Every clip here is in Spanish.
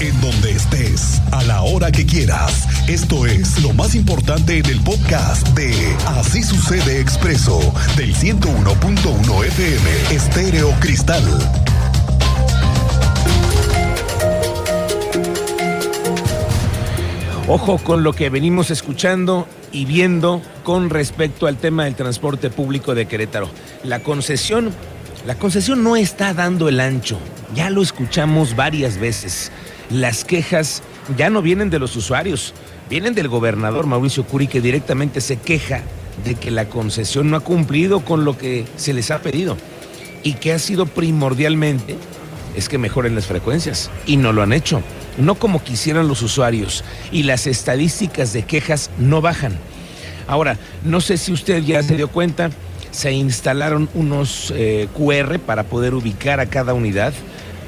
En donde estés, a la hora que quieras. Esto es lo más importante en el podcast de Así sucede expreso del 101.1 FM Estéreo Cristal. Ojo con lo que venimos escuchando y viendo con respecto al tema del transporte público de Querétaro. La concesión, la concesión no está dando el ancho. Ya lo escuchamos varias veces. Las quejas ya no vienen de los usuarios, vienen del gobernador Mauricio Curi que directamente se queja de que la concesión no ha cumplido con lo que se les ha pedido. Y que ha sido primordialmente es que mejoren las frecuencias y no lo han hecho. No como quisieran los usuarios, y las estadísticas de quejas no bajan. Ahora, no sé si usted ya se dio cuenta, se instalaron unos eh, QR para poder ubicar a cada unidad,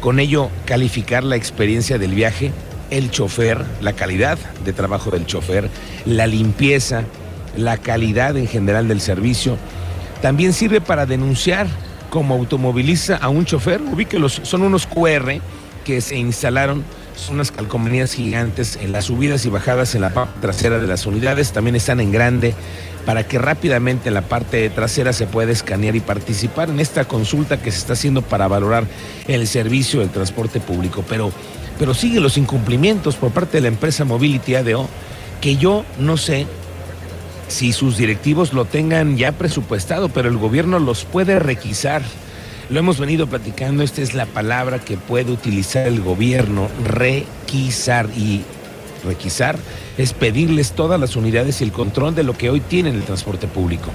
con ello calificar la experiencia del viaje, el chofer, la calidad de trabajo del chofer, la limpieza, la calidad en general del servicio. También sirve para denunciar como automoviliza a un chofer, ubíquelos, son unos QR que se instalaron unas calcomanías gigantes en las subidas y bajadas en la parte trasera de las unidades. También están en grande para que rápidamente en la parte trasera se pueda escanear y participar en esta consulta que se está haciendo para valorar el servicio del transporte público. Pero, pero sigue los incumplimientos por parte de la empresa Mobility ADO, que yo no sé si sus directivos lo tengan ya presupuestado, pero el gobierno los puede requisar lo hemos venido platicando, esta es la palabra que puede utilizar el gobierno, requisar. Y requisar es pedirles todas las unidades y el control de lo que hoy tienen el transporte público.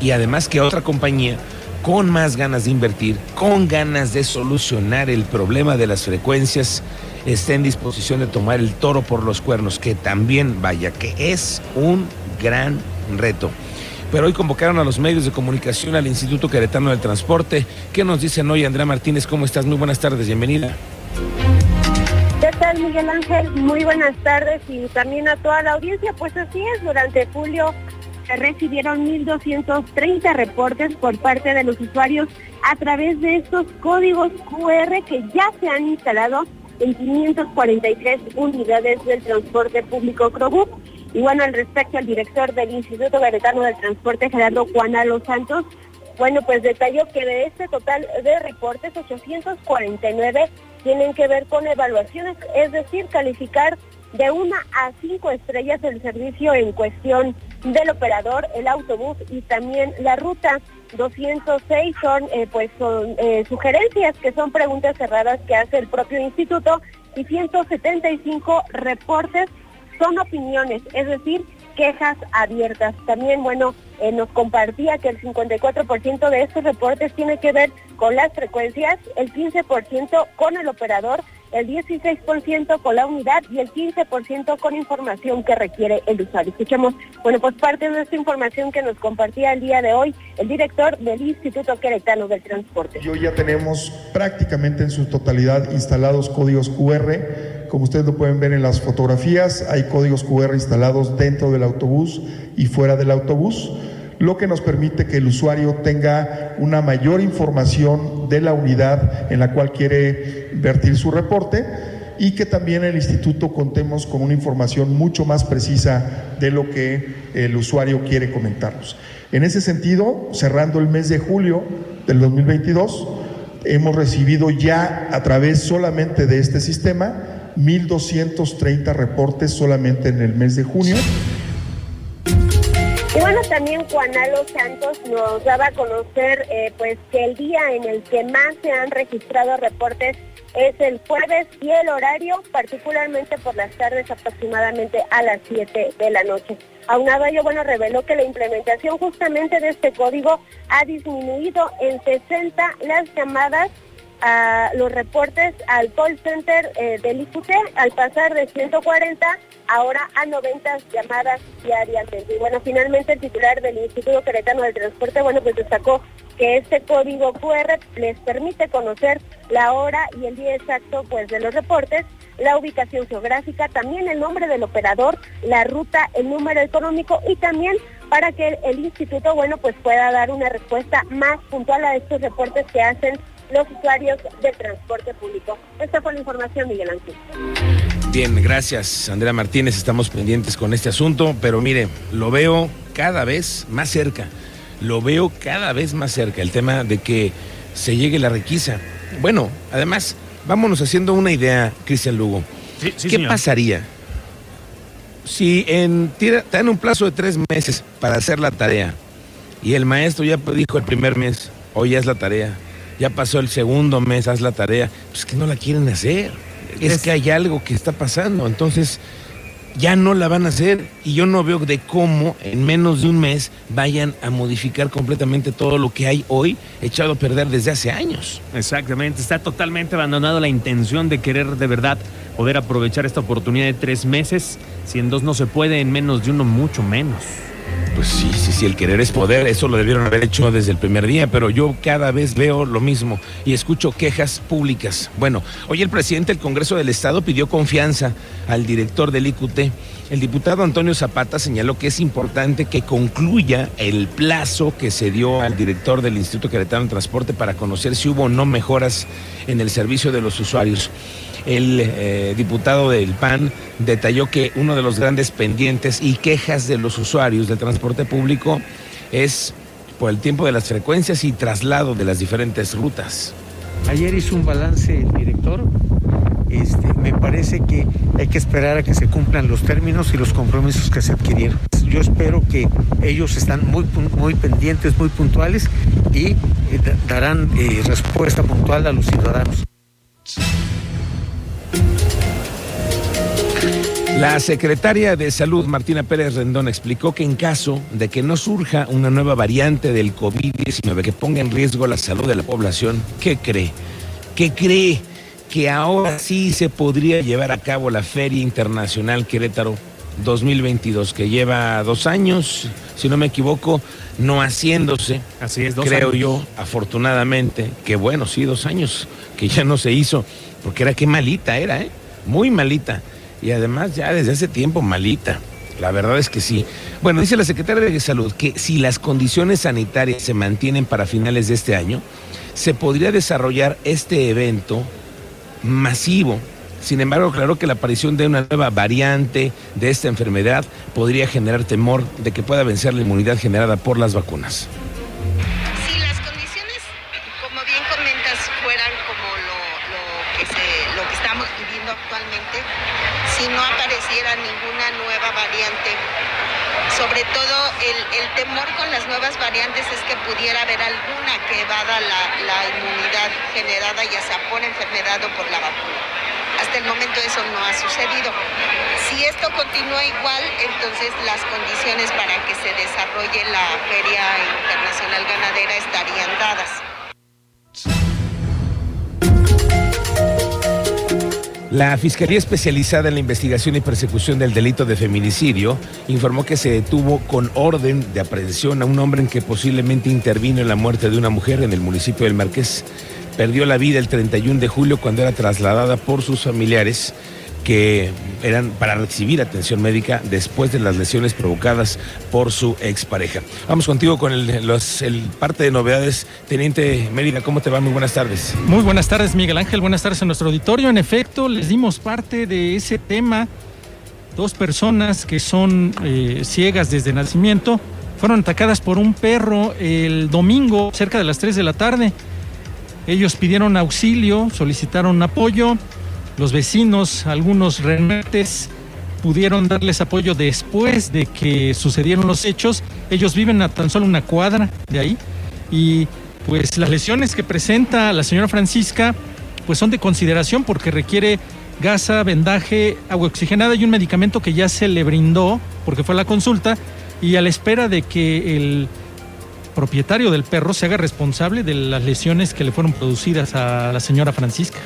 Y además que otra compañía con más ganas de invertir, con ganas de solucionar el problema de las frecuencias, esté en disposición de tomar el toro por los cuernos, que también vaya, que es un gran reto pero hoy convocaron a los medios de comunicación al Instituto Queretano del Transporte. ¿Qué nos dicen hoy, Andrea Martínez? ¿Cómo estás? Muy buenas tardes, bienvenida. ¿Qué tal, Miguel Ángel? Muy buenas tardes y también a toda la audiencia. Pues así es, durante julio se recibieron 1.230 reportes por parte de los usuarios a través de estos códigos QR que ya se han instalado en 543 unidades del transporte público Crobús. Y bueno, al respecto, al director del Instituto Garetano del Transporte, Gerardo Juana Los Santos, bueno, pues detalló que de este total de reportes, 849 tienen que ver con evaluaciones, es decir, calificar de una a cinco estrellas el servicio en cuestión del operador, el autobús y también la ruta. 206 son eh, pues son eh, sugerencias que son preguntas cerradas que hace el propio instituto y 175 reportes son opiniones, es decir, quejas abiertas. También, bueno, eh, nos compartía que el 54% de estos reportes tiene que ver con las frecuencias, el 15% con el operador, el 16% con la unidad y el 15% con información que requiere el usuario. Escuchemos, bueno, pues parte de esta información que nos compartía el día de hoy el director del Instituto Queretano del Transporte. Y hoy ya tenemos prácticamente en su totalidad instalados códigos QR. Como ustedes lo pueden ver en las fotografías, hay códigos QR instalados dentro del autobús y fuera del autobús lo que nos permite que el usuario tenga una mayor información de la unidad en la cual quiere vertir su reporte y que también el instituto contemos con una información mucho más precisa de lo que el usuario quiere comentarnos. En ese sentido, cerrando el mes de julio del 2022, hemos recibido ya a través solamente de este sistema 1.230 reportes solamente en el mes de junio y bueno, también Juanalo Santos nos daba a conocer eh, pues que el día en el que más se han registrado reportes es el jueves y el horario, particularmente por las tardes aproximadamente a las 7 de la noche. Aunado a ello, bueno, reveló que la implementación justamente de este código ha disminuido en 60 las llamadas a los reportes al call center eh, del IQT al pasar de 140 ahora a 90 llamadas diariamente. Y bueno, finalmente el titular del Instituto Queretano del Transporte, bueno, pues destacó que este código QR les permite conocer la hora y el día exacto pues de los reportes, la ubicación geográfica, también el nombre del operador, la ruta, el número económico y también para que el instituto, bueno, pues pueda dar una respuesta más puntual a estos reportes que hacen los usuarios del transporte público. Esta fue la información, Miguel Ángel. Bien, gracias Andrea Martínez, estamos pendientes con este asunto, pero mire, lo veo cada vez más cerca, lo veo cada vez más cerca, el tema de que se llegue la requisa. Bueno, además, vámonos haciendo una idea, Cristian Lugo. ¿Qué pasaría si en, te dan un plazo de tres meses para hacer la tarea y el maestro ya dijo el primer mes, hoy ya es la tarea, ya pasó el segundo mes, haz la tarea, pues que no la quieren hacer? Es, es que hay algo que está pasando, entonces ya no la van a hacer y yo no veo de cómo en menos de un mes vayan a modificar completamente todo lo que hay hoy echado a perder desde hace años. Exactamente, está totalmente abandonado la intención de querer de verdad poder aprovechar esta oportunidad de tres meses. Si en dos no se puede, en menos de uno mucho menos. Pues sí, sí, sí, el querer es poder, eso lo debieron haber hecho desde el primer día, pero yo cada vez veo lo mismo y escucho quejas públicas. Bueno, hoy el presidente del Congreso del Estado pidió confianza al director del IQT. El diputado Antonio Zapata señaló que es importante que concluya el plazo que se dio al director del Instituto Queretano de Transporte para conocer si hubo o no mejoras en el servicio de los usuarios el eh, diputado del PAN detalló que uno de los grandes pendientes y quejas de los usuarios del transporte público es por el tiempo de las frecuencias y traslado de las diferentes rutas. Ayer hizo un balance el director. Este, me parece que hay que esperar a que se cumplan los términos y los compromisos que se adquirieron. Yo espero que ellos están muy, muy pendientes, muy puntuales y eh, darán eh, respuesta puntual a los ciudadanos. La secretaria de Salud, Martina Pérez Rendón, explicó que en caso de que no surja una nueva variante del COVID-19 que ponga en riesgo la salud de la población, ¿qué cree? ¿Qué cree? Que ahora sí se podría llevar a cabo la Feria Internacional Querétaro 2022, que lleva dos años, si no me equivoco, no haciéndose. Así es, dos creo años. yo, afortunadamente, que bueno, sí, dos años, que ya no se hizo, porque era que malita era, ¿eh? Muy malita y además ya desde hace tiempo malita. La verdad es que sí. Bueno, dice la secretaria de Salud que si las condiciones sanitarias se mantienen para finales de este año, se podría desarrollar este evento masivo. Sin embargo, aclaró que la aparición de una nueva variante de esta enfermedad podría generar temor de que pueda vencer la inmunidad generada por las vacunas. Apareciera ninguna nueva variante, sobre todo el, temor con las nuevas variantes es que pudiera haber alguna que evada la, la inmunidad generada ya sea por enfermedad o por la vacuna. Hasta el momento eso no ha sucedido. Si esto continúa igual, entonces las condiciones para que se desarrolle la Feria Internacional Ganadera estarían dadas. La Fiscalía Especializada en la Investigación y Persecución del Delito de Feminicidio informó que se detuvo con orden de aprehensión a un hombre en que posiblemente intervino en la muerte de una mujer en el municipio del Marqués. Perdió la vida el 31 de julio cuando era trasladada por sus familiares que eran para recibir atención médica después de las lesiones provocadas por su expareja. Vamos contigo con el, parte de novedades. Teniente Mérida, ¿cómo te va? Muy buenas tardes. Muy buenas tardes, Miguel Ángel. Buenas tardes a nuestro auditorio. En efecto, les dimos parte de ese tema. Dos personas que son eh, ciegas desde nacimiento fueron atacadas por un perro el domingo cerca de las 3 de la tarde. Ellos pidieron auxilio, solicitaron apoyo. Los vecinos, algunos renates, pudieron darles apoyo después de que sucedieron los hechos. Ellos viven a tan solo una cuadra de ahí y pues las lesiones que presenta la señora Francisca pues son de consideración porque requiere gasa, vendaje, agua oxigenada y un medicamento que ya se le brindó porque fue a la consulta y a la espera de que el propietario del perro se haga responsable de las lesiones que le fueron producidas a la señora Francisca.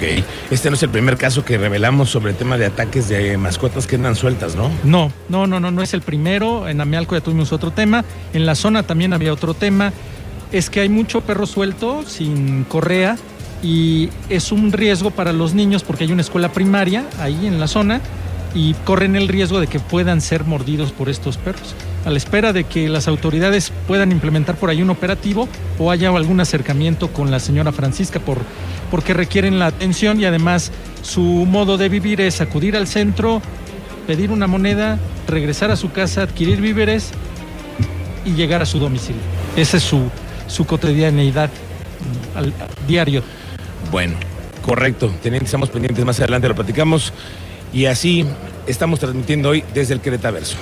Ok. Este no es el primer caso que revelamos sobre el tema de ataques de mascotas que andan sueltas, ¿no? No, no, no, no, no es el primero. En Amialco ya tuvimos otro tema. En la zona también había otro tema. Es que hay mucho perro suelto sin correa y es un riesgo para los niños porque hay una escuela primaria ahí en la zona y corren el riesgo de que puedan ser mordidos por estos perros. a la espera de que las autoridades puedan implementar por ahí un operativo o haya algún acercamiento con la señora Francisca por, porque requieren la atención y además su modo de vivir es acudir al centro, pedir una moneda, regresar a su casa, adquirir víveres y llegar a su domicilio. Esa es su, su cotidianeidad mm, al, diario. Bueno, correcto. Teniente, estamos pendientes más adelante, lo platicamos. Y así estamos transmitiendo hoy desde el Querétaro Verso.